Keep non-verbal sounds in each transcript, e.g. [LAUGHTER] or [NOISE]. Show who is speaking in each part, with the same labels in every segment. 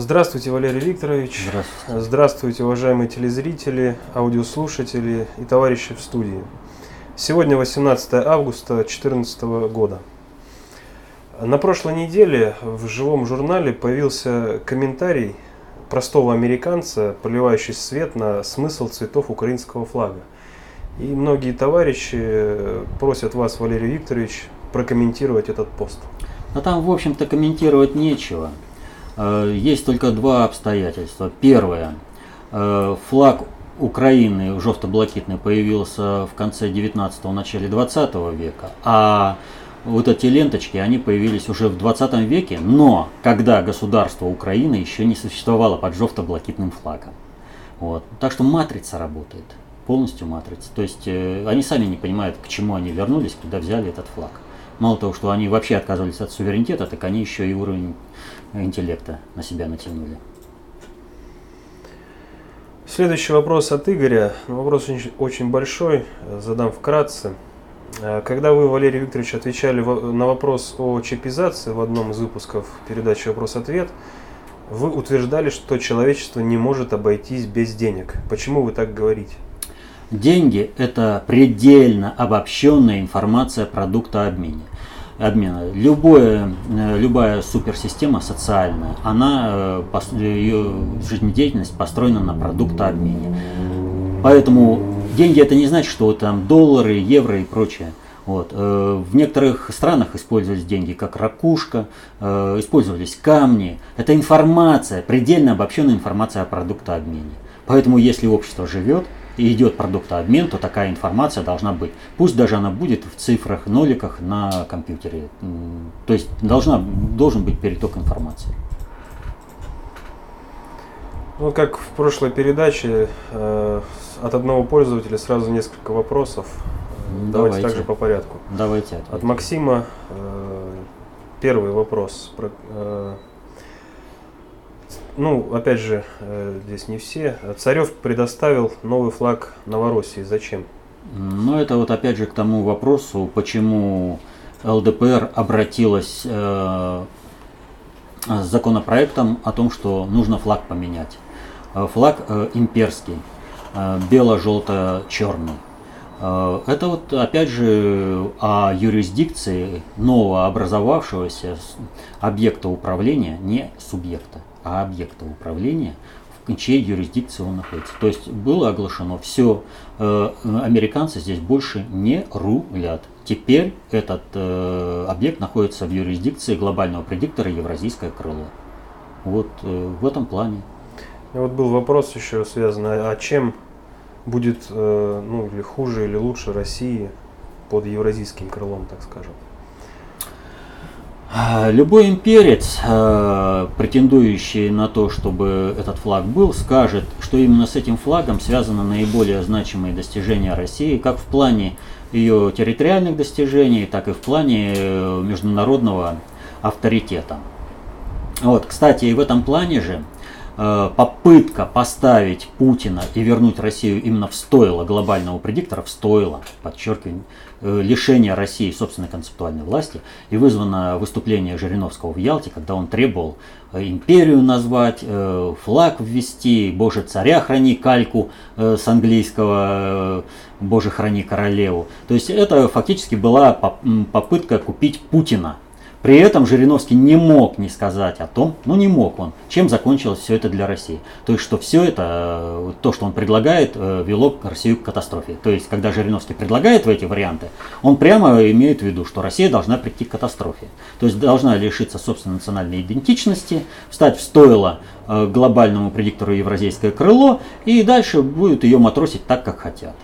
Speaker 1: Здравствуйте, Валерий Викторович.
Speaker 2: Здравствуйте.
Speaker 1: Здравствуйте, уважаемые телезрители, аудиослушатели и товарищи в студии. Сегодня 18 августа 2014 года. На прошлой неделе в живом журнале появился комментарий простого американца, поливающий свет на смысл цветов украинского флага. И многие товарищи просят вас, Валерий Викторович, прокомментировать этот пост.
Speaker 2: А там, в общем-то, комментировать нечего. Э, есть только два обстоятельства. Первое. Э, флаг Украины жовто-блакитный появился в конце 19-го, начале 20 века, а вот эти ленточки, они появились уже в 20 веке, но когда государство Украины еще не существовало под жовто-блакитным флагом. Вот. Так что матрица работает, полностью матрица. То есть э, они сами не понимают, к чему они вернулись, куда взяли этот флаг. Мало того, что они вообще отказывались от суверенитета, так они еще и уровень интеллекта на себя натянули.
Speaker 1: Следующий вопрос от Игоря. Вопрос очень большой, задам вкратце. Э, когда вы, Валерий Викторович, отвечали на вопрос о чипизации в одном из выпусков передачи «Вопрос-ответ», вы утверждали, что человечество не может обойтись без денег. Почему вы так говорите?
Speaker 2: Деньги – это предельно обобщенная информация продукта обмена обмена. Любое, э, любая суперсистема социальная, она, э, ее жизнедеятельность построена на продуктообмене. Поэтому деньги это не значит, что там доллары, евро и прочее. Вот. Э, в некоторых странах использовались деньги как ракушка, использовались камни. Это информация, предельно обобщенная информация о продуктообмене. Поэтому если общество живет, и идет продуктообмен, то такая информация должна быть. Пусть даже она будет в цифрах, ноликах на компьютере. То есть должна, должен быть переток информации.
Speaker 1: Ну, как в прошлой передаче, э, от одного пользователя сразу несколько вопросов. Давайте, Давайте также по порядку.
Speaker 2: Давайте. Ответим.
Speaker 1: От Максима э, первый вопрос. Про, э, ну, опять же, э, здесь не все. Царев предоставил новый флаг Новороссии. Зачем?
Speaker 2: Ну, это вот опять же к тому вопросу, почему ЛДПР обратилась э, с законопроектом о том, что нужно флаг поменять. Э, флаг э, имперский, э, бело-желто-черный. Э, это вот опять же о юрисдикции нового образовавшегося объекта управления, не субъекта а объекта управления, в чьей юрисдикции он находится. То есть было оглашено все, э, американцы здесь больше не рулят. Теперь этот э, объект находится в юрисдикции глобального предиктора Евразийское крыло. Вот э, в этом плане.
Speaker 1: И вот был вопрос еще связанный, а чем будет, ну или хуже, или лучше России под евразийским крылом, так скажем?
Speaker 2: А, любой имперец, а, претендующий на то, чтобы этот флаг был, скажет, что именно с этим флагом связаны наиболее значимые достижения России, как в плане ее территориальных достижений, так и в плане э, международного авторитета. Вот, кстати, и в этом плане же попытка поставить Путина и вернуть Россию именно в стойло глобального предиктора, в стойло, подчеркиваю, Э, лишения России собственной концептуальной власти и вызвано выступление Жириновского в Ялте, когда он требовал э, империю назвать, э, флаг ввести, Боже царя храни кальку с английского Боже храни королеву. То есть это фактически была попытка купить Путина при этом Жириновский не мог не сказать о том, ну не мог он, чем закончилось все это для России. То есть, что все это, э, то, что он предлагает, э, вело Россию к катастрофе. То есть, когда Жириновский предлагает эти варианты, он прямо имеет в виду, что Россия должна прийти к катастрофе. То есть, должна лишиться собственной национальной идентичности, встать в стойло э, глобальному предиктору Евразийское крыло, и дальше будет ее матросить так, как хотят.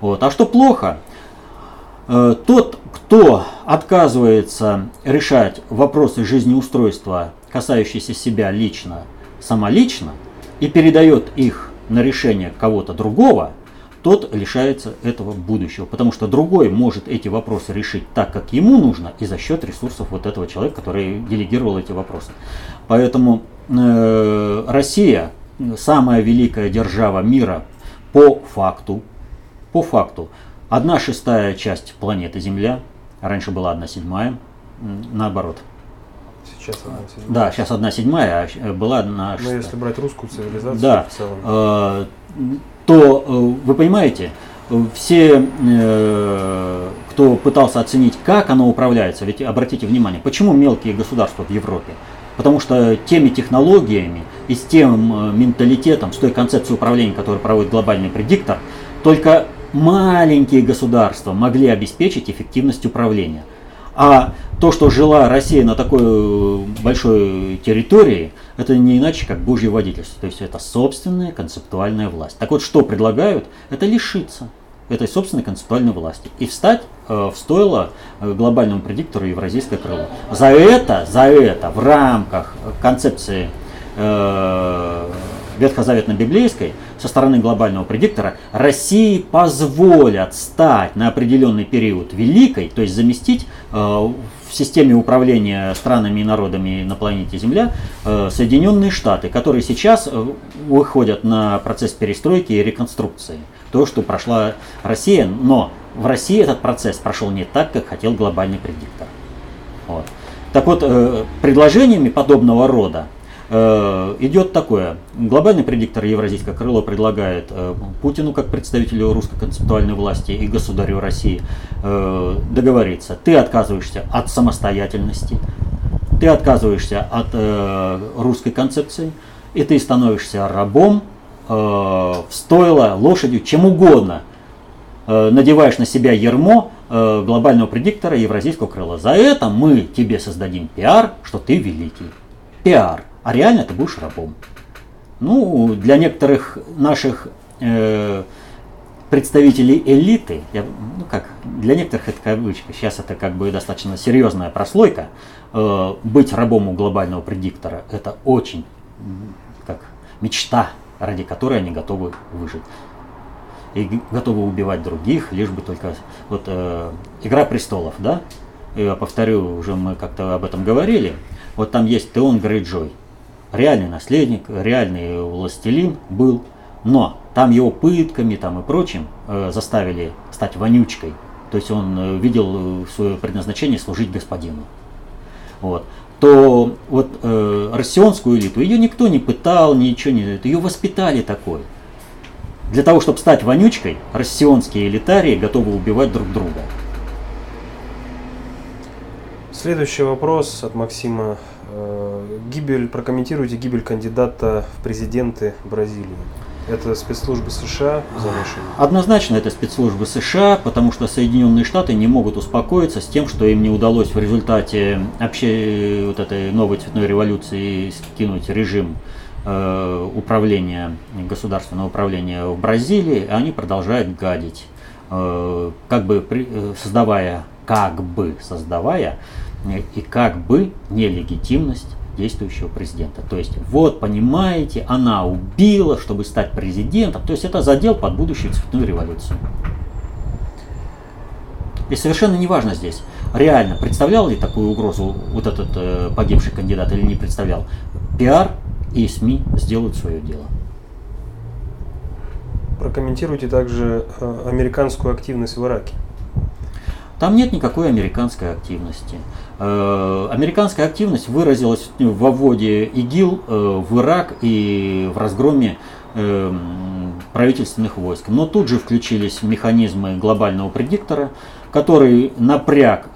Speaker 2: Вот. А что плохо? Э, тот, кто отказывается решать вопросы жизнеустройства, касающиеся себя лично, самолично, и передает их на решение кого-то другого, тот лишается этого будущего. Потому что другой может эти вопросы решить так, как ему нужно, и за счет ресурсов вот этого человека, который делегировал эти вопросы. Поэтому э, Россия, самая великая держава мира по факту, по факту, Одна шестая часть планеты Земля, раньше была одна седьмая, наоборот.
Speaker 1: Сейчас одна седьмая.
Speaker 2: Да, сейчас одна седьмая, а э, была одна
Speaker 1: Но
Speaker 2: шестая.
Speaker 1: если брать русскую цивилизацию
Speaker 2: Да.
Speaker 1: в целом.
Speaker 2: Э, то э, вы понимаете, все, э, кто пытался оценить, как оно управляется, ведь обратите внимание, почему мелкие государства в Европе? Потому что теми технологиями и с тем менталитетом, с той концепцией управления, которую проводит глобальный предиктор, только маленькие государства могли обеспечить эффективность управления. А то, что жила Россия на такой э, большой территории, это не иначе, как Божье водительство. То есть это собственная концептуальная власть. Так вот, что предлагают? Это лишиться этой собственной концептуальной власти и встать э, в стойло э, глобальному предиктору Евразийское крыло. За это, за это в рамках концепции э, ветхозаветно-библейской со стороны глобального предиктора России позволят стать на определенный период великой, то есть заместить э, в системе управления странами и народами на планете Земля э, Соединенные Штаты, которые сейчас э, выходят на процесс перестройки и реконструкции. То, что прошла Россия, но в России этот процесс прошел не так, как хотел глобальный предиктор. Вот. Так вот, э, предложениями подобного рода идет такое. Глобальный предиктор Евразийское крыло предлагает э, Путину, как представителю русской концептуальной власти и государю России, э, договориться. Ты отказываешься от самостоятельности, ты отказываешься от э, русской концепции, и ты становишься рабом, э, в стойло, лошадью, чем угодно. Э, надеваешь на себя ермо э, глобального предиктора Евразийского крыла. За это мы тебе создадим пиар, что ты великий. Пиар. А реально ты будешь рабом. Ну, для некоторых наших э, представителей элиты, я, ну как, для некоторых это кавычка, сейчас это как бы достаточно серьезная прослойка, э, быть рабом у глобального предиктора, это очень как мечта, ради которой они готовы выжить. И готовы убивать других, лишь бы только... Вот э, «Игра престолов», да? Я повторю, уже мы как-то об этом говорили. Вот там есть Теон Грейджой. Реальный наследник, реальный властелин был. Но там его пытками там, и прочим э, заставили стать вонючкой. То есть он э, видел э, свое предназначение служить господину. Вот. То вот э, россионскую элиту, ее никто не пытал, ничего не... Ее воспитали такой. Для того, чтобы стать вонючкой, россионские элитарии готовы убивать друг друга.
Speaker 1: Следующий вопрос от Максима. Э, Гибель, прокомментируйте гибель кандидата в президенты Бразилии. Это спецслужбы США замешаны?
Speaker 2: Однозначно это спецслужбы США, потому что Соединенные Штаты не могут успокоиться с тем, что им не удалось в результате вообще вот этой новой цветной революции скинуть режим э, управления, государственного управления в Бразилии, и они продолжают гадить, э, как бы создавая, как бы создавая и как бы нелегитимность действующего президента. То есть, вот, понимаете, она убила, чтобы стать президентом. То есть, это задел под будущую цветную революцию. И совершенно неважно здесь, реально представлял ли такую угрозу вот этот э, погибший кандидат или не представлял. Пиар и СМИ сделают свое дело.
Speaker 1: Прокомментируйте также э, американскую активность в Ираке.
Speaker 2: Там нет никакой американской активности. Э, Американская активность выразилась в вводе ИГИЛ э, в Ирак и в разгроме э, правительственных войск. Но тут же включились механизмы глобального предиктора, который напряг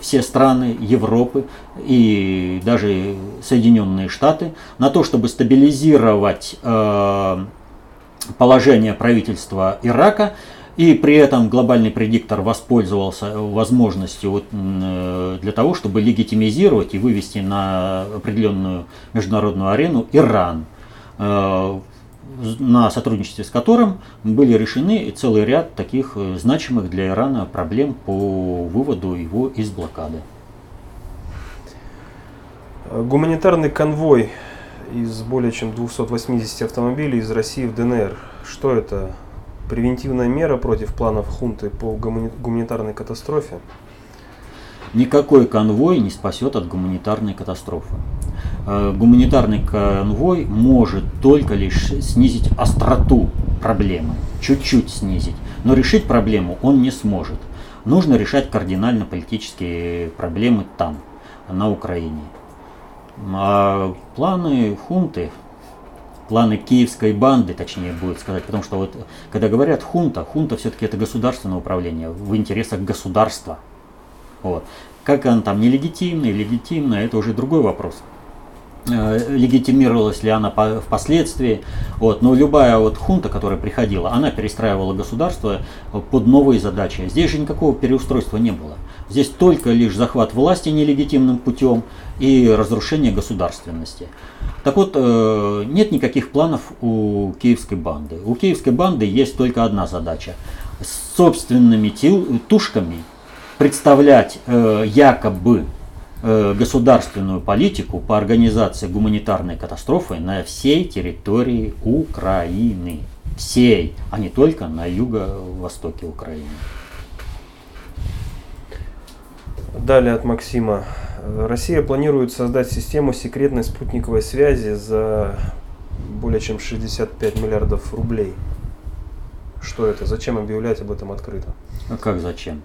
Speaker 2: все страны Европы и даже Соединенные Штаты на то, чтобы стабилизировать положение правительства Ирака, и при этом глобальный предиктор воспользовался возможностью вот, э, для того, чтобы легитимизировать и вывести на определенную международную арену Иран, э, на сотрудничестве с которым были решены целый ряд таких э, значимых для Ирана проблем по выводу его из блокады.
Speaker 1: Э, Гуманитарный конвой из более чем 280 автомобилей из России в ДНР. Что это? Превентивная мера против планов хунты по гумани- гуманитарной катастрофе?
Speaker 2: Никакой конвой не спасет от гуманитарной катастрофы. Э, Гуманитарный конвой может только лишь снизить остроту проблемы, чуть-чуть снизить, но решить проблему он не сможет. Нужно решать кардинально политические проблемы там, на Украине. А планы хунты, планы киевской банды, точнее будет сказать, потому что вот когда говорят хунта, хунта все-таки это государственное управление в интересах государства. Вот. Как она там нелегитимная, легитимная, это уже другой вопрос. Э, легитимировалась ли она впоследствии. Вот. Но любая вот хунта, которая приходила, она перестраивала государство под новые задачи. Здесь же никакого переустройства не было. Здесь только лишь захват власти нелегитимным путем и разрушение государственности. Так вот, э, нет никаких планов у киевской банды. У киевской банды есть только одна задача. С собственными тушками представлять э, якобы Э, государственную политику по организации гуманитарной катастрофы на всей территории Украины. Всей, а не только на юго-востоке Украины.
Speaker 1: Далее от Максима. Россия планирует создать систему секретной спутниковой связи за более чем 65 миллиардов рублей. Что это? Зачем объявлять об этом открыто?
Speaker 2: А как зачем?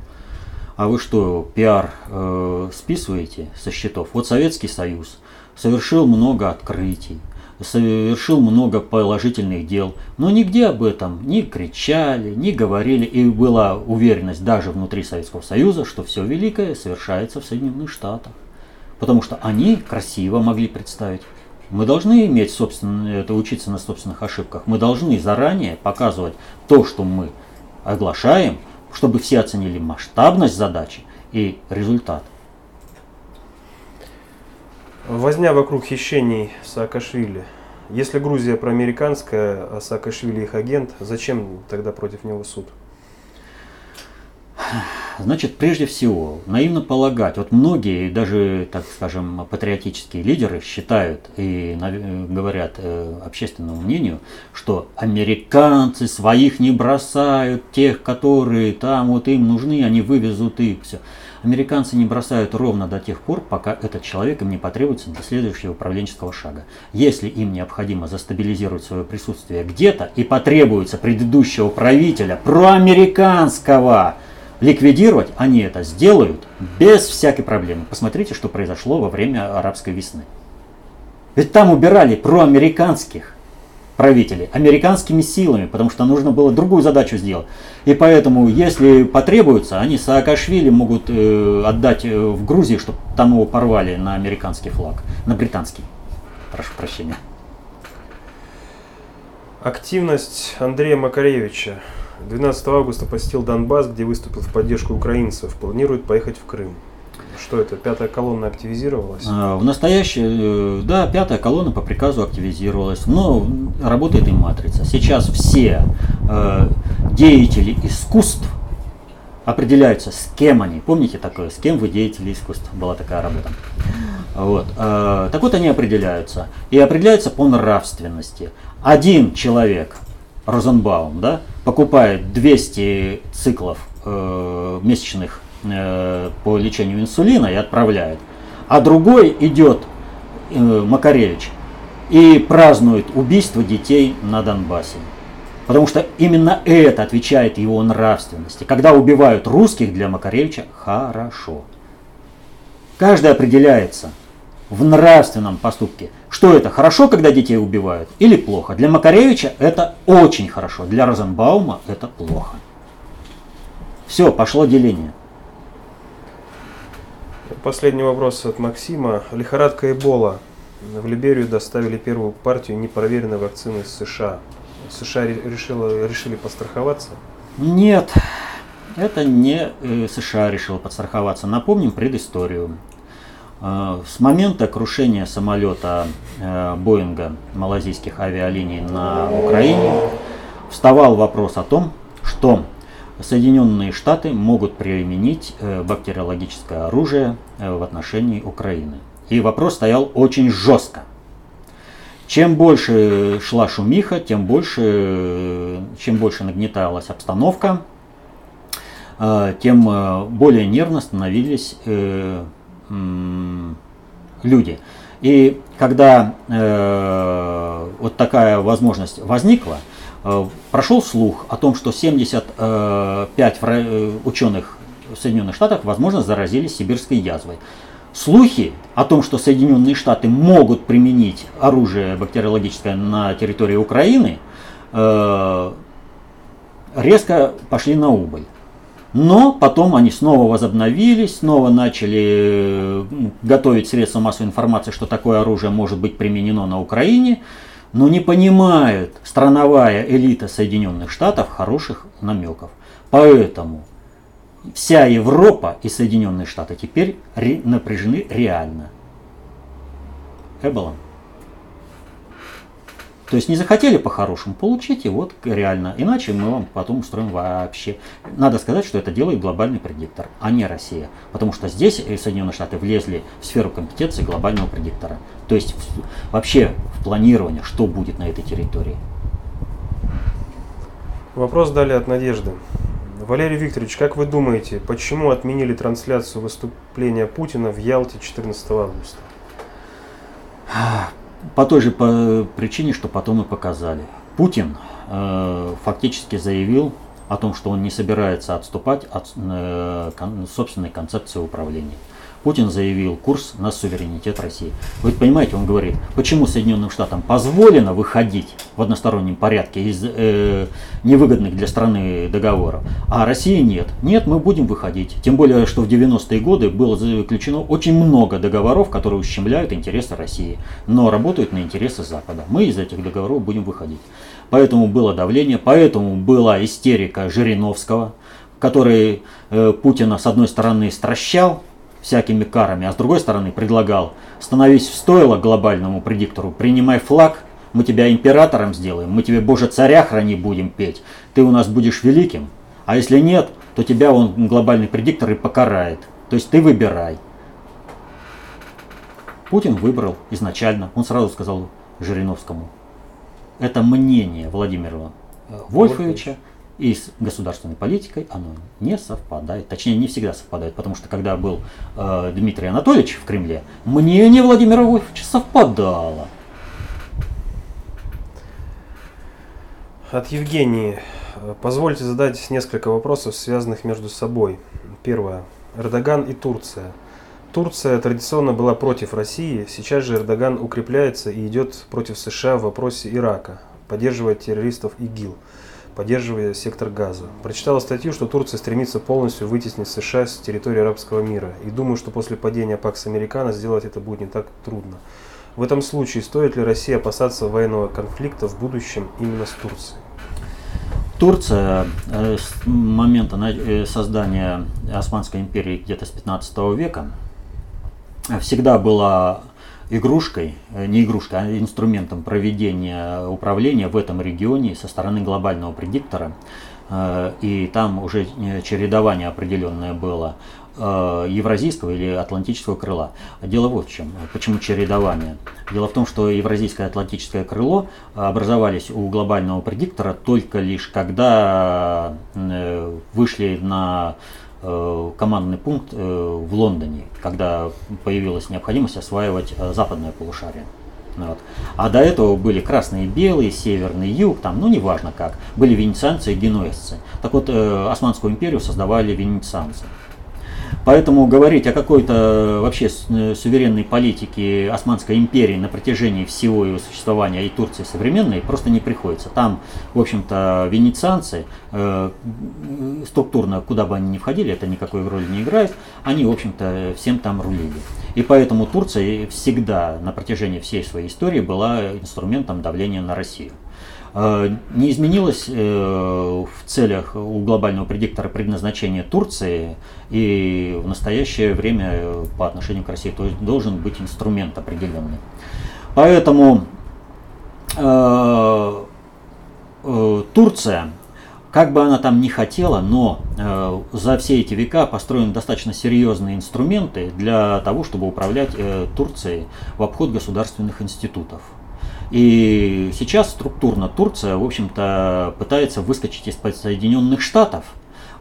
Speaker 2: А вы что, пиар э, списываете со счетов? Вот Советский Союз совершил много открытий, совершил много положительных дел, но нигде об этом не кричали, не говорили, и была уверенность даже внутри Советского Союза, что все великое совершается в Соединенных Штатах. Потому что они красиво могли представить. Мы должны иметь собственно, это учиться на собственных ошибках. Мы должны заранее показывать то, что мы оглашаем, чтобы все оценили масштабность задачи и результат.
Speaker 1: Возня вокруг хищений Саакашвили. Если Грузия проамериканская, а Саакашвили их агент, зачем тогда против него суд?
Speaker 2: Значит, прежде всего, наивно полагать, вот многие, даже, так скажем, патриотические лидеры считают и говорят э, общественному мнению, что американцы своих не бросают, тех, которые там вот им нужны, они вывезут их, все. Американцы не бросают ровно до тех пор, пока этот человек им не потребуется для следующего управленческого шага. Если им необходимо застабилизировать свое присутствие где-то и потребуется предыдущего правителя проамериканского, ликвидировать, они это сделают без всякой проблемы. Посмотрите, что произошло во время арабской весны. Ведь там убирали проамериканских правителей, американскими силами, потому что нужно было другую задачу сделать. И поэтому, если потребуется, они Саакашвили могут э, отдать э, в Грузии, чтобы там его порвали на американский флаг, на британский. Прошу прощения.
Speaker 1: Активность Андрея Макаревича 12 августа посетил Донбасс, где выступил в поддержку украинцев. Планирует поехать в Крым. Что это, пятая колонна активизировалась?
Speaker 2: А, в настоящее, э, да, пятая колонна по приказу активизировалась, но работает и матрица. Сейчас все э, деятели искусств определяются, с кем они. Помните такое, с кем вы деятели искусств? Была такая работа. Вот. Э, так вот они определяются. И определяются по нравственности. Один человек – Розенбаум, да, покупает 200 циклов э, месячных э, по лечению инсулина и отправляет, а другой идет, э, Макаревич, и празднует убийство детей на Донбассе. Потому что именно это отвечает его нравственности. Когда убивают русских для Макаревича, хорошо. Каждый определяется – в нравственном поступке. Что это, хорошо, когда детей убивают, или плохо? Для Макаревича это очень хорошо, для Розенбаума это плохо. Все, пошло деление.
Speaker 1: Последний вопрос от Максима. Лихорадка Эбола. В Либерию доставили первую партию непроверенной вакцины из США. США решила, решили постраховаться?
Speaker 2: Нет, это не э, США решила подстраховаться. Напомним предысторию. Э, с момента крушения самолета э, Боинга малазийских авиалиний на Украине вставал вопрос о том, что Соединенные Штаты могут применить э, бактериологическое оружие в отношении Украины. И вопрос стоял очень жестко. Чем больше шла шумиха, тем больше, чем больше нагнеталась обстановка, тем более нервно становились люди. И когда э, вот такая возможность возникла, э, прошел слух о том, что 75 э, ученых в Соединенных Штатах, возможно, заразились сибирской язвой. слухи о том, что Соединенные Штаты могут применить оружие бактериологическое на территории Украины, э, резко пошли на убыль. Но потом они снова возобновились, снова начали готовить средства массовой информации, что такое оружие может быть применено на Украине, но не понимают страновая элита Соединенных Штатов хороших намеков. Поэтому вся Европа и Соединенные Штаты теперь напряжены реально. Эболон. То есть не захотели по-хорошему, получите, вот реально. Иначе мы вам потом устроим вообще. Надо сказать, что это делает глобальный предиктор, а не Россия. Потому что здесь Соединенные Штаты влезли в сферу компетенции глобального предиктора. То есть вообще в планирование, что будет на этой территории.
Speaker 1: Вопрос далее от Надежды. Валерий Викторович, как вы думаете, почему отменили трансляцию выступления Путина в Ялте 14 августа? [SIGHS]
Speaker 2: По той же причине, что потом и показали. Путин э, фактически заявил о том, что он не собирается отступать от э, кон, собственной концепции управления. Путин заявил курс на суверенитет России. Вы понимаете, он говорит, почему Соединенным Штатам позволено выходить в одностороннем порядке из э, невыгодных для страны договоров, а России нет. Нет, мы будем выходить. Тем более, что в 90-е годы было заключено очень много договоров, которые ущемляют интересы России, но работают на интересы Запада. Мы из этих договоров будем выходить. Поэтому было давление, поэтому была истерика Жириновского, который э, Путина с одной стороны стращал, всякими карами, а с другой стороны предлагал, становись в стойло глобальному предиктору, принимай флаг, мы тебя императором сделаем, мы тебе Боже царя храни будем петь, ты у нас будешь великим, а если нет, то тебя он глобальный предиктор и покарает. То есть ты выбирай. Путин выбрал изначально, он сразу сказал Жириновскому, это мнение Владимира Вольфовича, и с государственной политикой оно не совпадает. Точнее, не всегда совпадает, потому что когда был э, Дмитрий Анатольевич в Кремле, мнение Владимира Вольфовича совпадало.
Speaker 1: От Евгении. Позвольте задать несколько вопросов, связанных между собой. Первое. Эрдоган и Турция. Турция традиционно была против России, сейчас же Эрдоган укрепляется и идет против США в вопросе Ирака, поддерживая террористов ИГИЛ поддерживая сектор газа. Прочитала статью, что Турция стремится полностью вытеснить США с территории арабского мира. И думаю, что после падения Пакс Американо сделать это будет не так трудно. В этом случае стоит ли Россия опасаться военного конфликта в будущем именно с Турцией?
Speaker 2: Турция э, с момента э, создания Османской империи где-то с 15 века всегда была игрушкой, э, не игрушкой, а инструментом проведения управления в этом регионе со стороны глобального предиктора. Э, и там уже э, чередование определенное было евразийского или атлантического крыла. Дело вот в чем. Почему чередование? Дело в том, что евразийское и атлантическое крыло образовались у глобального предиктора только лишь когда вышли на командный пункт э, в Лондоне, когда появилась необходимость осваивать э, западное полушарие. Вот. А до этого были красные и белые, северный юг, там, ну неважно как, были венецианцы и генуэзцы. Так вот, Османскую империю создавали венецианцы. Поэтому говорить о какой-то вообще э, суверенной политике Османской империи на протяжении всего его существования и Турции современной просто не приходится. Там, в общем-то, венецианцы, э, структурно, куда бы они ни входили, это никакой роли не играет, они, в общем-то, всем там рулили. И поэтому Турция всегда на протяжении всей своей истории была инструментом давления на Россию. Э, не изменилось э, в целях у глобального предиктора предназначения Турции и в настоящее время э, по отношению к России. То есть должен быть инструмент определенный. Поэтому Турция, как бы она там ни хотела, но э, за все эти века построены достаточно серьезные инструменты для того, чтобы управлять э, Турцией в обход государственных институтов. И сейчас структурно Турция, в общем-то, пытается выскочить из-под Соединенных Штатов,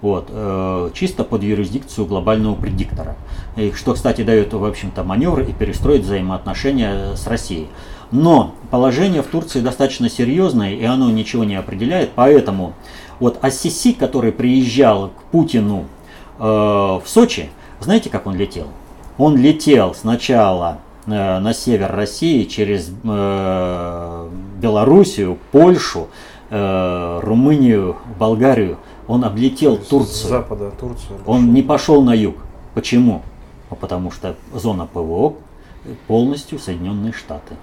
Speaker 2: вот, э, чисто под юрисдикцию глобального предиктора. И, что, кстати, дает, в общем-то, маневр и перестроить взаимоотношения с Россией. Но положение в Турции достаточно серьезное, и оно ничего не определяет, поэтому вот Ассиси, который приезжал к Путину э, в Сочи, знаете, как он летел? Он летел сначала на север России через э, Белоруссию, Польшу, э, Румынию, Болгарию. Он облетел Турцию. С
Speaker 1: запада Турцию.
Speaker 2: Он не пошел на юг. Почему? Ну, потому что зона ПВО полностью Соединенные Штаты.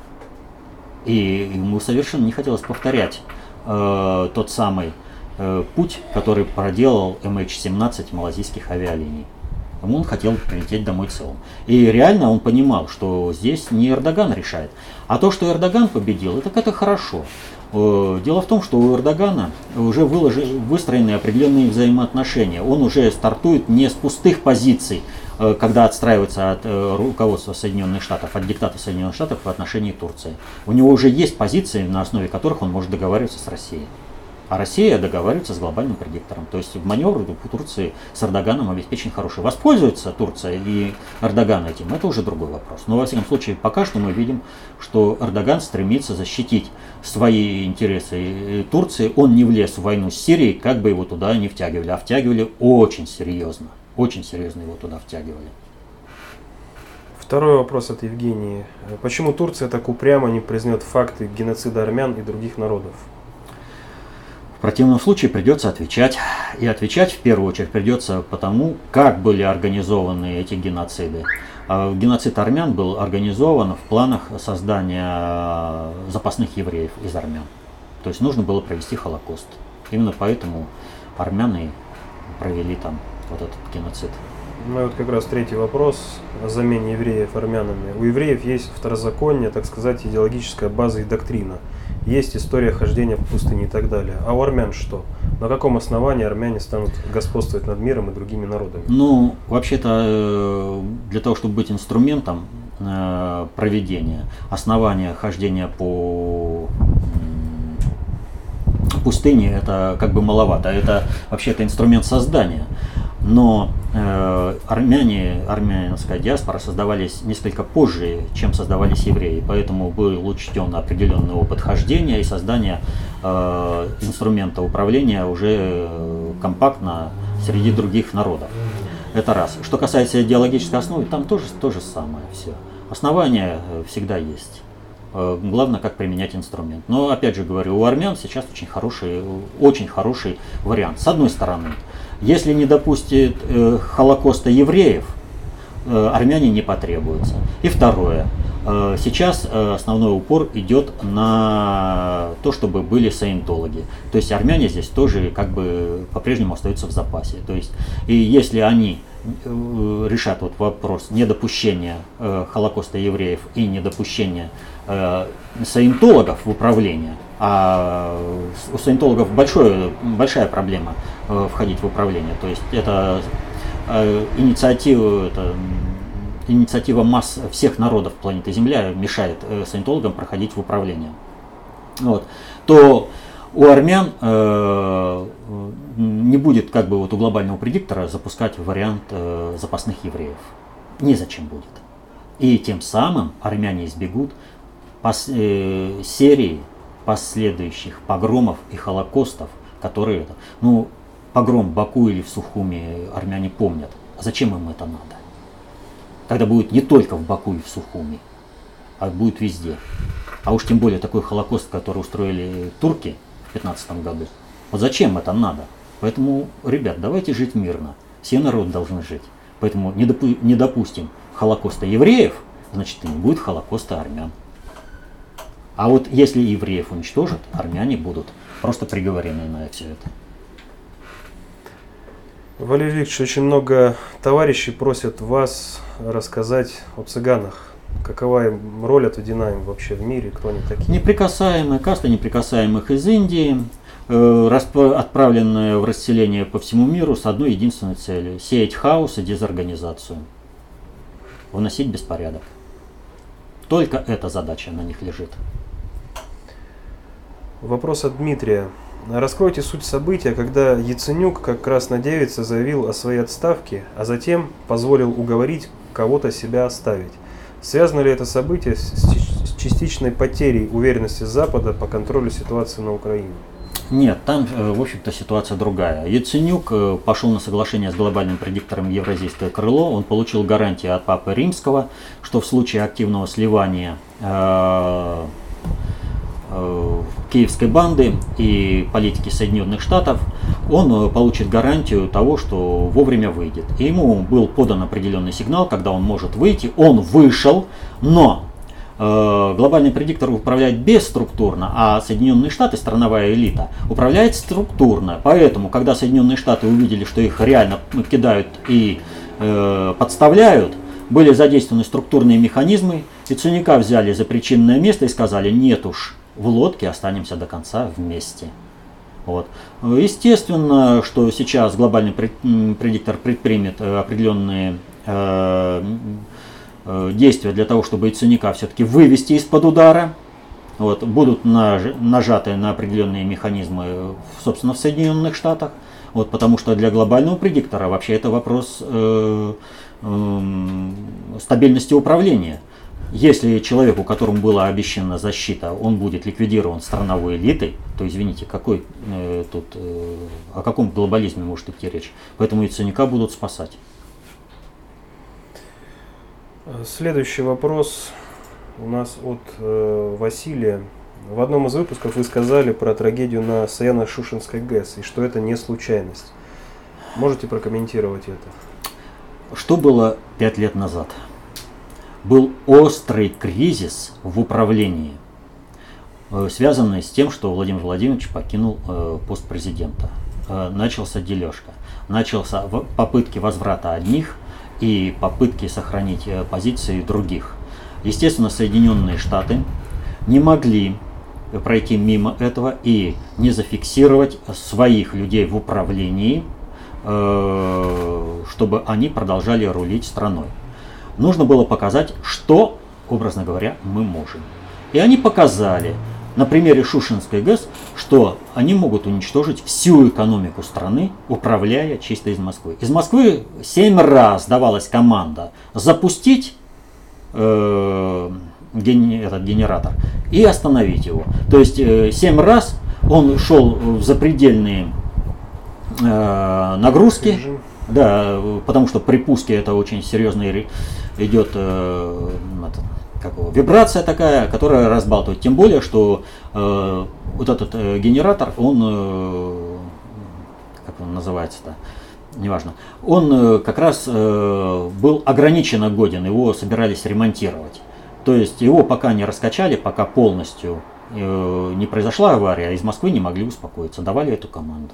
Speaker 2: И ему совершенно не хотелось повторять э, тот самый э, путь, который проделал MH17 малазийских авиалиний. Он хотел прилететь домой целым. И реально он понимал, что здесь не Эрдоган решает. А то, что Эрдоган победил, это это хорошо. Э, дело в том, что у Эрдогана уже выстроены определенные взаимоотношения. Он уже стартует не с пустых позиций, э, когда отстраивается от э, руководства Соединенных Штатов, от диктата Соединенных Штатов в отношении Турции. У него уже есть позиции, на основе которых он может договариваться с Россией. А Россия договаривается с глобальным предиктором. То есть маневр Турции с Эрдоганом обеспечен хороший. Воспользуется Турция и Эрдоган этим, это уже другой вопрос. Но во всяком случае, пока что мы видим, что Эрдоган стремится защитить свои интересы Турции. Он не влез в войну с Сирией, как бы его туда не втягивали. А втягивали очень серьезно. Очень серьезно его туда втягивали.
Speaker 1: Второй вопрос от Евгении. Почему Турция так упрямо не признает факты геноцида армян и других народов?
Speaker 2: В противном случае придется отвечать. И отвечать в первую очередь придется потому, как были организованы эти геноциды. А геноцид армян был организован в планах создания запасных евреев из армян. То есть нужно было провести Холокост. Именно поэтому армяне провели там вот этот геноцид.
Speaker 1: И вот как раз третий вопрос о замене евреев армянами. У евреев есть второзаконие, так сказать, идеологическая база и доктрина – есть история хождения по пустыне и так далее. А у армян что? На каком основании армяне станут господствовать над миром и другими народами?
Speaker 2: Ну, вообще-то, э, для того, чтобы быть инструментом э, проведения, основания хождения по пустыне, это как бы маловато. Это вообще-то инструмент создания но э, армяне, армянская диаспора создавались несколько позже, чем создавались евреи, поэтому был учтен определенный опыт хождения и создания э, инструмента управления уже э, компактно среди других народов. Это раз. Что касается идеологической основы, там тоже то же самое все. Основание э, всегда есть. Э, главное, как применять инструмент. Но опять же говорю, у армян сейчас очень хороший, очень хороший вариант. С одной стороны, если не допустит э, Холокоста евреев, э, армяне не потребуются. И второе. Э, сейчас э, основной упор идет на то, чтобы были саентологи. То есть армяне здесь тоже как бы по-прежнему остаются в запасе. То есть и если они э, решат вот вопрос недопущения э, Холокоста евреев и недопущения э, саентологов в управление, а у саентологов большое, большая проблема э, входить в управление. То есть это э, инициатива, это инициатива масс всех народов планеты Земля мешает э, саентологам проходить в управление. Вот. То у армян э, не будет как бы вот у глобального предиктора запускать вариант э, запасных евреев. Незачем будет. И тем самым армяне избегут пос, э, серии последующих погромов и холокостов, которые, ну, погром в Баку или в Сухуме армяне помнят. А зачем им это надо? Тогда будет не только в Баку и в Сухуме, а будет везде. А уж тем более такой холокост, который устроили турки в 15 году. Вот зачем это надо? Поэтому, ребят, давайте жить мирно. Все народы должны жить. Поэтому не, допу- не допустим холокоста евреев, значит и не будет холокоста армян. А вот если евреев уничтожат, армяне будут просто приговорены на все это.
Speaker 1: Валерий Викторович, очень много товарищей просят вас рассказать о цыганах. Какова им роль отведена им вообще в мире, кто они такие?
Speaker 2: Неприкасаемые, каста неприкасаемых из Индии, э, отправленная в расселение по всему миру с одной единственной целью – сеять хаос и дезорганизацию, вносить беспорядок. Только эта задача на них лежит.
Speaker 1: Вопрос от Дмитрия. Раскройте суть события, когда Яценюк, как краснодевица, заявил о своей отставке, а затем позволил уговорить кого-то себя оставить. Связано ли это событие с частичной потерей уверенности Запада по контролю ситуации на Украине?
Speaker 2: Нет, там, э, в общем-то, ситуация другая. Яценюк э, пошел на соглашение с глобальным предиктором Евразийское крыло. Он получил гарантии от Папы Римского, что в случае активного сливания э, киевской банды и политики Соединенных Штатов, он получит гарантию того, что вовремя выйдет. И ему был подан определенный сигнал, когда он может выйти. Он вышел, но Э, глобальный предиктор управляет бесструктурно, а Соединенные Штаты, страновая элита, управляет структурно. Поэтому, когда Соединенные Штаты увидели, что их реально кидают и э, подставляют, были задействованы структурные механизмы, и Цуника взяли за причинное место и сказали, нет уж, в лодке останемся до конца вместе. Вот. Естественно, что сейчас глобальный предиктор предпримет э, определенные э, Э, действия для того, чтобы яйценика все-таки вывести из-под удара. Вот, будут наж, нажаты на определенные механизмы, собственно, в Соединенных Штатах. Вот, потому что для глобального предиктора вообще это вопрос э, э, стабильности управления. Если человеку, которому была обещана защита, он будет ликвидирован страновой элитой, то извините, какой э, тут, э, о каком глобализме может идти речь? Поэтому яйценика будут спасать.
Speaker 1: Следующий вопрос у нас от э, Василия. В одном из выпусков вы сказали про трагедию на Саяно-Шушинской ГЭС и что это не случайность. Можете прокомментировать это?
Speaker 2: Что было пять лет назад? Был острый кризис в управлении, э, связанный с тем, что Владимир Владимирович покинул э, пост президента. Э, начался дележка. Начался попытки возврата одних – и попытки сохранить позиции других. Естественно, Соединенные Штаты не могли пройти мимо этого и не зафиксировать своих людей в управлении, чтобы они продолжали рулить страной. Нужно было показать, что, образно говоря, мы можем. И они показали, на примере Шушинской ГЭС, что они могут уничтожить всю экономику страны, управляя чисто из Москвы. Из Москвы семь раз давалась команда запустить э, ген, этот генератор и остановить его. То есть э, семь раз он шел в запредельные э, нагрузки. Да, потому что при пуске это очень серьезный идет э, как вибрация такая, которая разбалтывает. Тем более, что э, вот этот э, генератор, он, э, как он называется-то, неважно, он э, как раз э, был ограниченно годен, его собирались ремонтировать. То есть его пока не раскачали, пока полностью э, не произошла авария, а из Москвы не могли успокоиться, давали эту команду.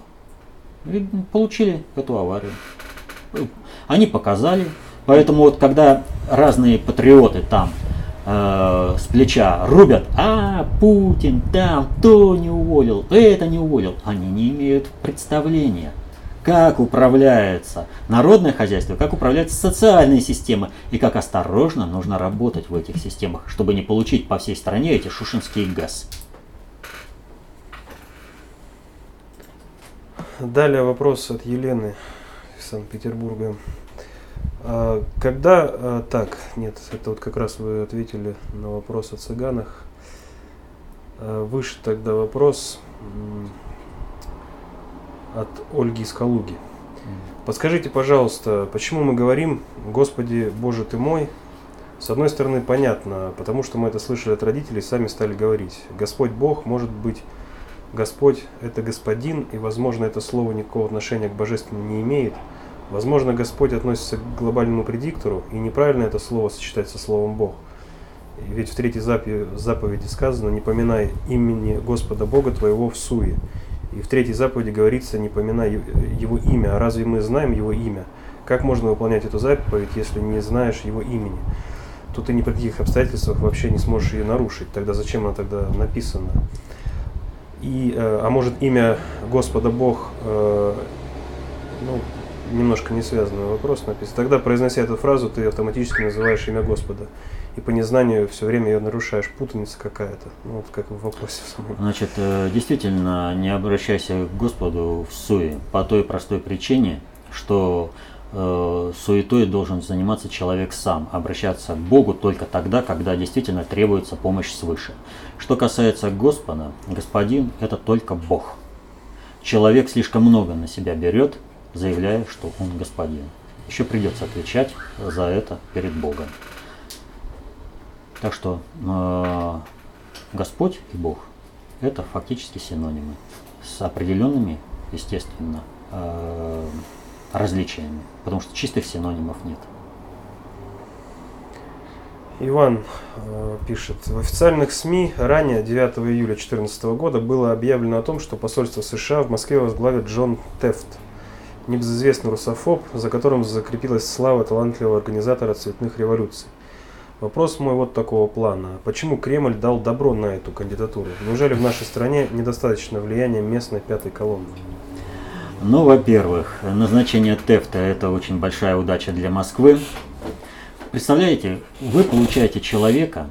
Speaker 2: И получили эту аварию. Они показали. Поэтому вот когда разные патриоты там э, с плеча рубят, а Путин там то не уволил, это не уволил, они не имеют представления, как управляется народное хозяйство, как управляются социальные системы и как осторожно нужно работать в этих системах, чтобы не получить по всей стране эти шушинские газ.
Speaker 1: Далее вопрос от Елены из Санкт-Петербурга. А, когда, а, так, нет, это вот как раз вы ответили на вопрос о цыганах. А, выше тогда вопрос от Ольги из Калуги. Подскажите, пожалуйста, почему мы говорим «Господи, Боже ты мой»? С одной стороны, понятно, потому что мы это слышали от родителей, сами стали говорить. Господь Бог может быть Господь – это Господин, и, возможно, это слово никакого отношения к Божественному не имеет – Возможно, Господь относится к глобальному предиктору, и неправильно это слово сочетать со словом Бог. Ведь в третьей заповеди сказано, не поминай имени Господа Бога твоего в суе. И в третьей заповеди говорится, не поминай его имя. А разве мы знаем его имя? Как можно выполнять эту заповедь, если не знаешь его имени? Тут ты ни при каких обстоятельствах вообще не сможешь ее нарушить. Тогда зачем она тогда написана? И, э, а может имя Господа Бог, э, ну, немножко не связанный вопрос написан. Тогда, произнося эту фразу, ты автоматически называешь имя Господа. И по незнанию все время ее нарушаешь, путаница какая-то. Ну, вот как в вопросе
Speaker 2: самом. Значит, э, действительно, не обращайся к Господу в суе по той простой причине, что э, суетой должен заниматься человек сам, обращаться к Богу только тогда, когда действительно требуется помощь свыше. Что касается Господа, Господин – это только Бог. человек слишком много на себя берет, заявляя, что он господин. Еще придется отвечать за это перед Богом. Так что э, Господь и Бог – это фактически синонимы с определенными, естественно, э, различиями, потому что чистых синонимов нет.
Speaker 1: Иван э, пишет, в официальных СМИ ранее, 9 июля 2014 года, было объявлено о том, что посольство США в Москве возглавит Джон Тефт, небезызвестный русофоб, за которым закрепилась слава талантливого организатора цветных революций. Вопрос мой вот такого плана. Почему Кремль дал добро на эту кандидатуру? Неужели в нашей стране недостаточно влияния местной пятой колонны?
Speaker 2: Ну, во-первых, назначение Тефта – это очень большая удача для Москвы. Представляете, вы получаете человека,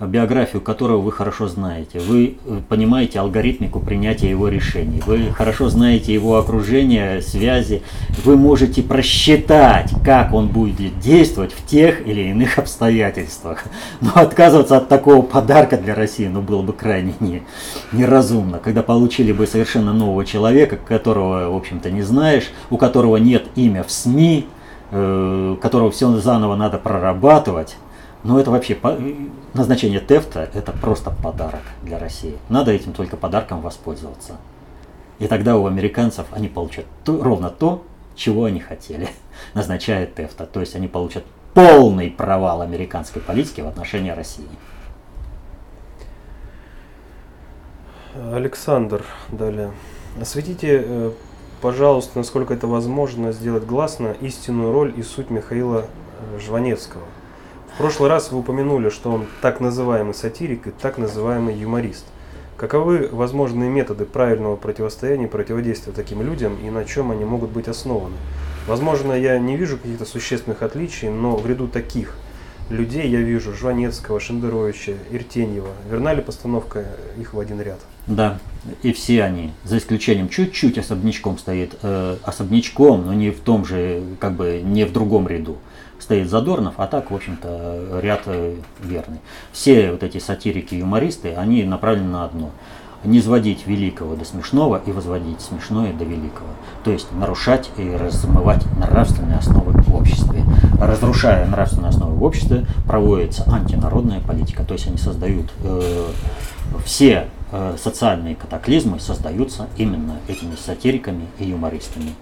Speaker 2: биографию которого вы хорошо знаете. Вы э, понимаете алгоритмику принятия его решений. Вы хорошо знаете его окружение, связи. Вы можете просчитать, как он будет действовать в тех или иных [LAUGHS] обстоятельствах. Но отказываться от такого подарка для России ну, было бы крайне не, неразумно. Когда получили бы совершенно нового человека, которого, в общем-то, не знаешь, у которого нет имя в СМИ, Э, которого все заново надо прорабатывать. Но это вообще назначение ТЭФТа – это просто подарок для России. Надо этим только подарком воспользоваться. И тогда у американцев они получат то, ровно то, чего они хотели, [LAUGHS] назначая ТЭФТа. То есть они получат полный провал американской политики в отношении России.
Speaker 1: Александр, далее. Осветите э, пожалуйста, насколько это возможно, сделать гласно истинную роль и суть Михаила э, Жванецкого. В прошлый раз вы упомянули, что он так называемый сатирик и так называемый юморист. Каковы возможные методы правильного противостояния и противодействия таким людям и на чем они могут быть основаны? Возможно, я не вижу каких-то существенных отличий, но в ряду таких людей я вижу Жванецкого, Шендеровича, Иртеньева. Верна ли постановка их в один ряд?
Speaker 2: Да, и все они, за исключением чуть-чуть особнячком стоит, э, особнячком, но не в том же, как бы не в другом ряду стоит Задорнов, а так, в общем-то, ряд э, верный. Все вот эти сатирики, юмористы, они направлены на одно – не сводить великого до смешного и возводить смешное до великого. То есть нарушать и размывать нравственные основы в обществе. Разрушая нравственные основы в обществе, проводится антинародная политика. То есть они создают э, все Э, социальные катаклизмы создаются именно этими сатириками и юмористами.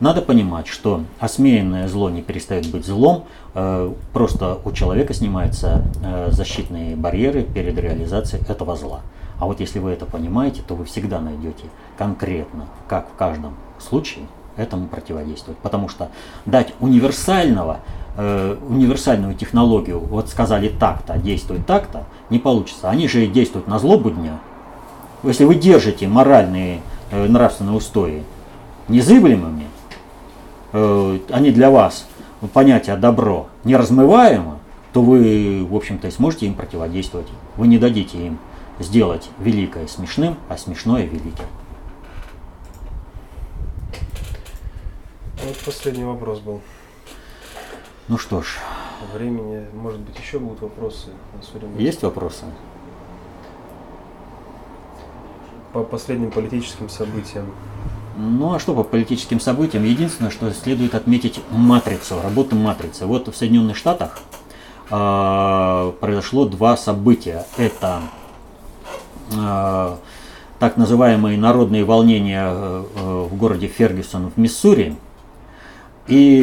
Speaker 2: Надо понимать, что осмеянное зло не перестает быть злом, э, просто у человека снимаются э, защитные барьеры перед реализацией этого зла. А вот если вы это понимаете, то вы всегда найдете конкретно, как в каждом случае, этому противодействовать. Потому что дать универсального, э, универсальную технологию, вот сказали так-то, действует так-то, не получится. Они же действуют на злобу дня, если вы держите моральные э, нравственные устои незыблемыми, они для вас понятие добро неразмываемо, то вы, в общем-то, сможете им противодействовать. Вы не дадите им сделать великое смешным, а смешное великим.
Speaker 1: Вот последний вопрос был.
Speaker 2: Ну что ж.
Speaker 1: Времени, может быть, еще будут вопросы?
Speaker 2: Есть вопросы?
Speaker 1: по последним политическим событиям?
Speaker 2: Ну а что по политическим событиям? Единственное, что следует отметить матрицу, работу матрицы. Вот в Соединенных Штатах э, произошло два события. Это э, так называемые народные волнения э, в городе Фергюсон в Миссури и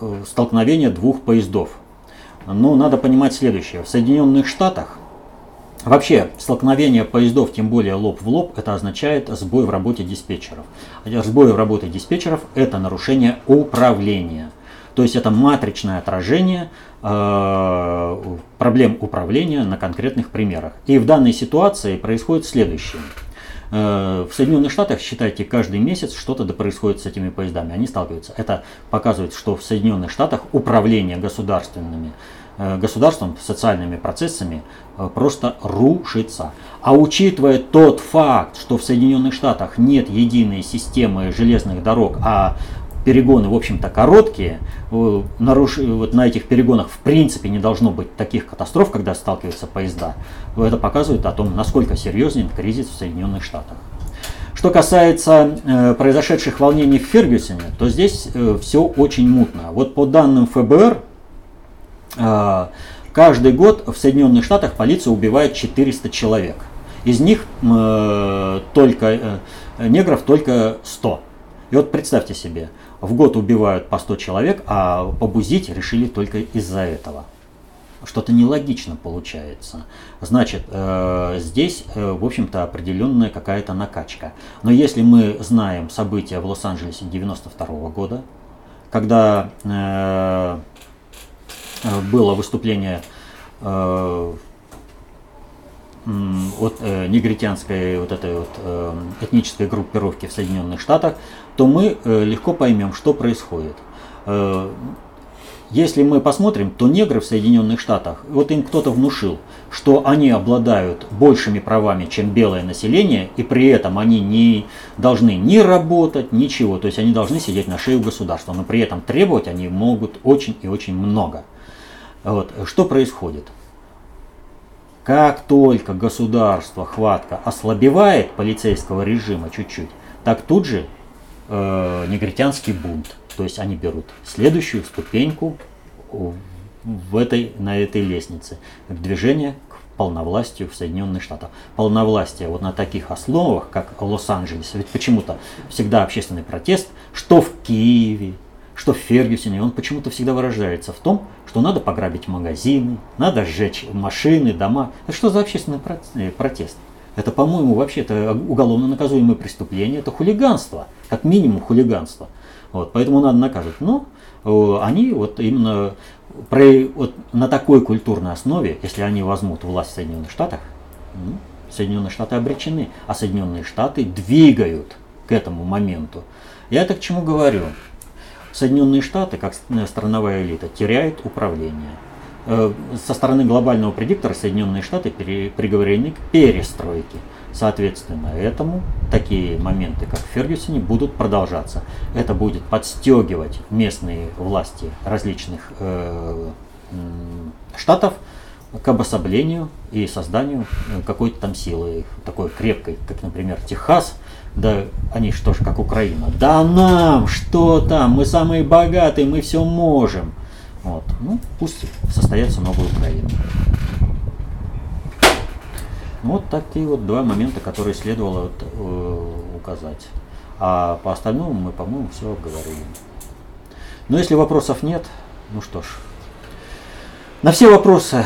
Speaker 2: э, столкновение двух поездов. Но надо понимать следующее. В Соединенных Штатах Вообще, столкновение поездов, тем более лоб в лоб, это означает сбой в работе диспетчеров. Сбой в работе диспетчеров – это нарушение управления. То есть это матричное отражение э, проблем управления на конкретных примерах. И в данной ситуации происходит следующее. Э, в Соединенных Штатах, считайте, каждый месяц что-то да происходит с этими поездами. Они сталкиваются. Это показывает, что в Соединенных Штатах управление государственными государством, социальными процессами э, просто рушится. А учитывая тот факт, что в Соединенных Штатах нет единой системы железных дорог, а перегоны, в общем-то, короткие, э, наруш... вот на этих перегонах в принципе не должно быть таких катастроф, когда сталкиваются поезда, это показывает о том, насколько серьезен кризис в Соединенных Штатах. Что касается э, произошедших волнений в Фергюсоне, то здесь э, все очень мутно. Вот по данным ФБР, э, каждый год в Соединенных Штатах полиция убивает 400 человек. Из них э, только э, негров только 100. И вот представьте себе, в год убивают по 100 человек, а побузить решили только из-за этого. Что-то нелогично получается. Значит, э, здесь, э, в общем-то, определенная какая-то накачка. Но если мы знаем события в Лос-Анджелесе 92 года, когда э, было выступление э, от э, негритянской вот этой вот э, этнической группировки в Соединенных Штатах, то мы э, легко поймем, что происходит. Э, если мы посмотрим, то негры в Соединенных Штатах, вот им кто-то внушил, что они обладают большими правами, чем белое население, и при этом они не должны ни работать, ничего, то есть они должны сидеть на шее у государства, но при этом требовать они могут очень и очень много. Вот. Что происходит? Как только государство, хватка ослабевает полицейского режима чуть-чуть, так тут же э, негритянский бунт. То есть они берут следующую ступеньку в этой, на этой лестнице. Движение к полновластию в Соединенных Штатах. Полновластие вот на таких основах, как Лос-Анджелес. Ведь почему-то всегда общественный протест, что в Киеве, что в Фергюсоне, он почему-то всегда выражается в том, что надо пограбить магазины, надо сжечь машины, дома. Это что за общественный э, протест? Это, по-моему, вообще это уголовно наказуемое преступление, это хулиганство, как минимум хулиганство. Вот, поэтому надо наказывать. Но э, они вот именно про, вот на такой культурной основе, если они возьмут власть в Соединенных Штатах, ну, Соединенные Штаты обречены, а Соединенные Штаты двигают к этому моменту. Я это к чему говорю? Соединенные Штаты, как страновая элита, теряют управление. Э, со стороны глобального предиктора Соединенные Штаты приговорены к перестройке. Соответственно, этому такие моменты, как в Фергюсоне, будут продолжаться. Это будет подстегивать местные власти различных э, штатов к обособлению и созданию э, какой-то там силы, такой крепкой, как, например, Техас, да они что ж, как Украина. Да нам, что там, мы самые богатые, мы все можем. Вот. Ну, пусть состоятся новая Украина. Вот такие вот два момента, которые следовало э, указать. А по остальному мы, по-моему, все обговорили. Но если вопросов нет, ну что ж. На все вопросы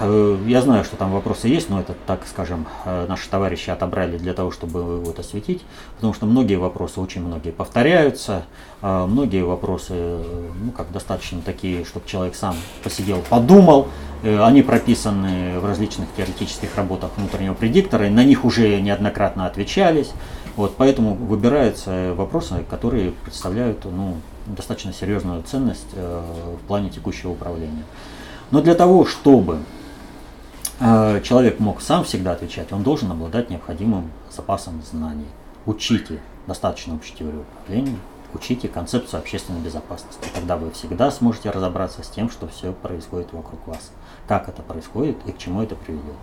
Speaker 2: я знаю, что там вопросы есть, но это, так скажем, э, наши товарищи отобрали для того, чтобы вот осветить, потому что многие вопросы, очень многие повторяются, а многие вопросы, ну, как достаточно такие, чтобы человек сам посидел, подумал, э, они прописаны в различных теоретических работах внутреннего предиктора, и на них уже неоднократно отвечались, вот, поэтому выбираются вопросы, которые представляют ну, достаточно серьезную ценность в плане текущего управления. Но для того, чтобы Э, человек мог сам всегда отвечать, он должен обладать необходимым запасом знаний. Учите достаточно теории управления, учите концепцию общественной безопасности. Тогда вы всегда сможете разобраться с тем, что все происходит вокруг вас. Как это происходит и к чему это приведет.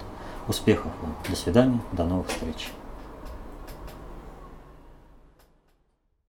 Speaker 2: Успехов вам. До свидания. До новых встреч.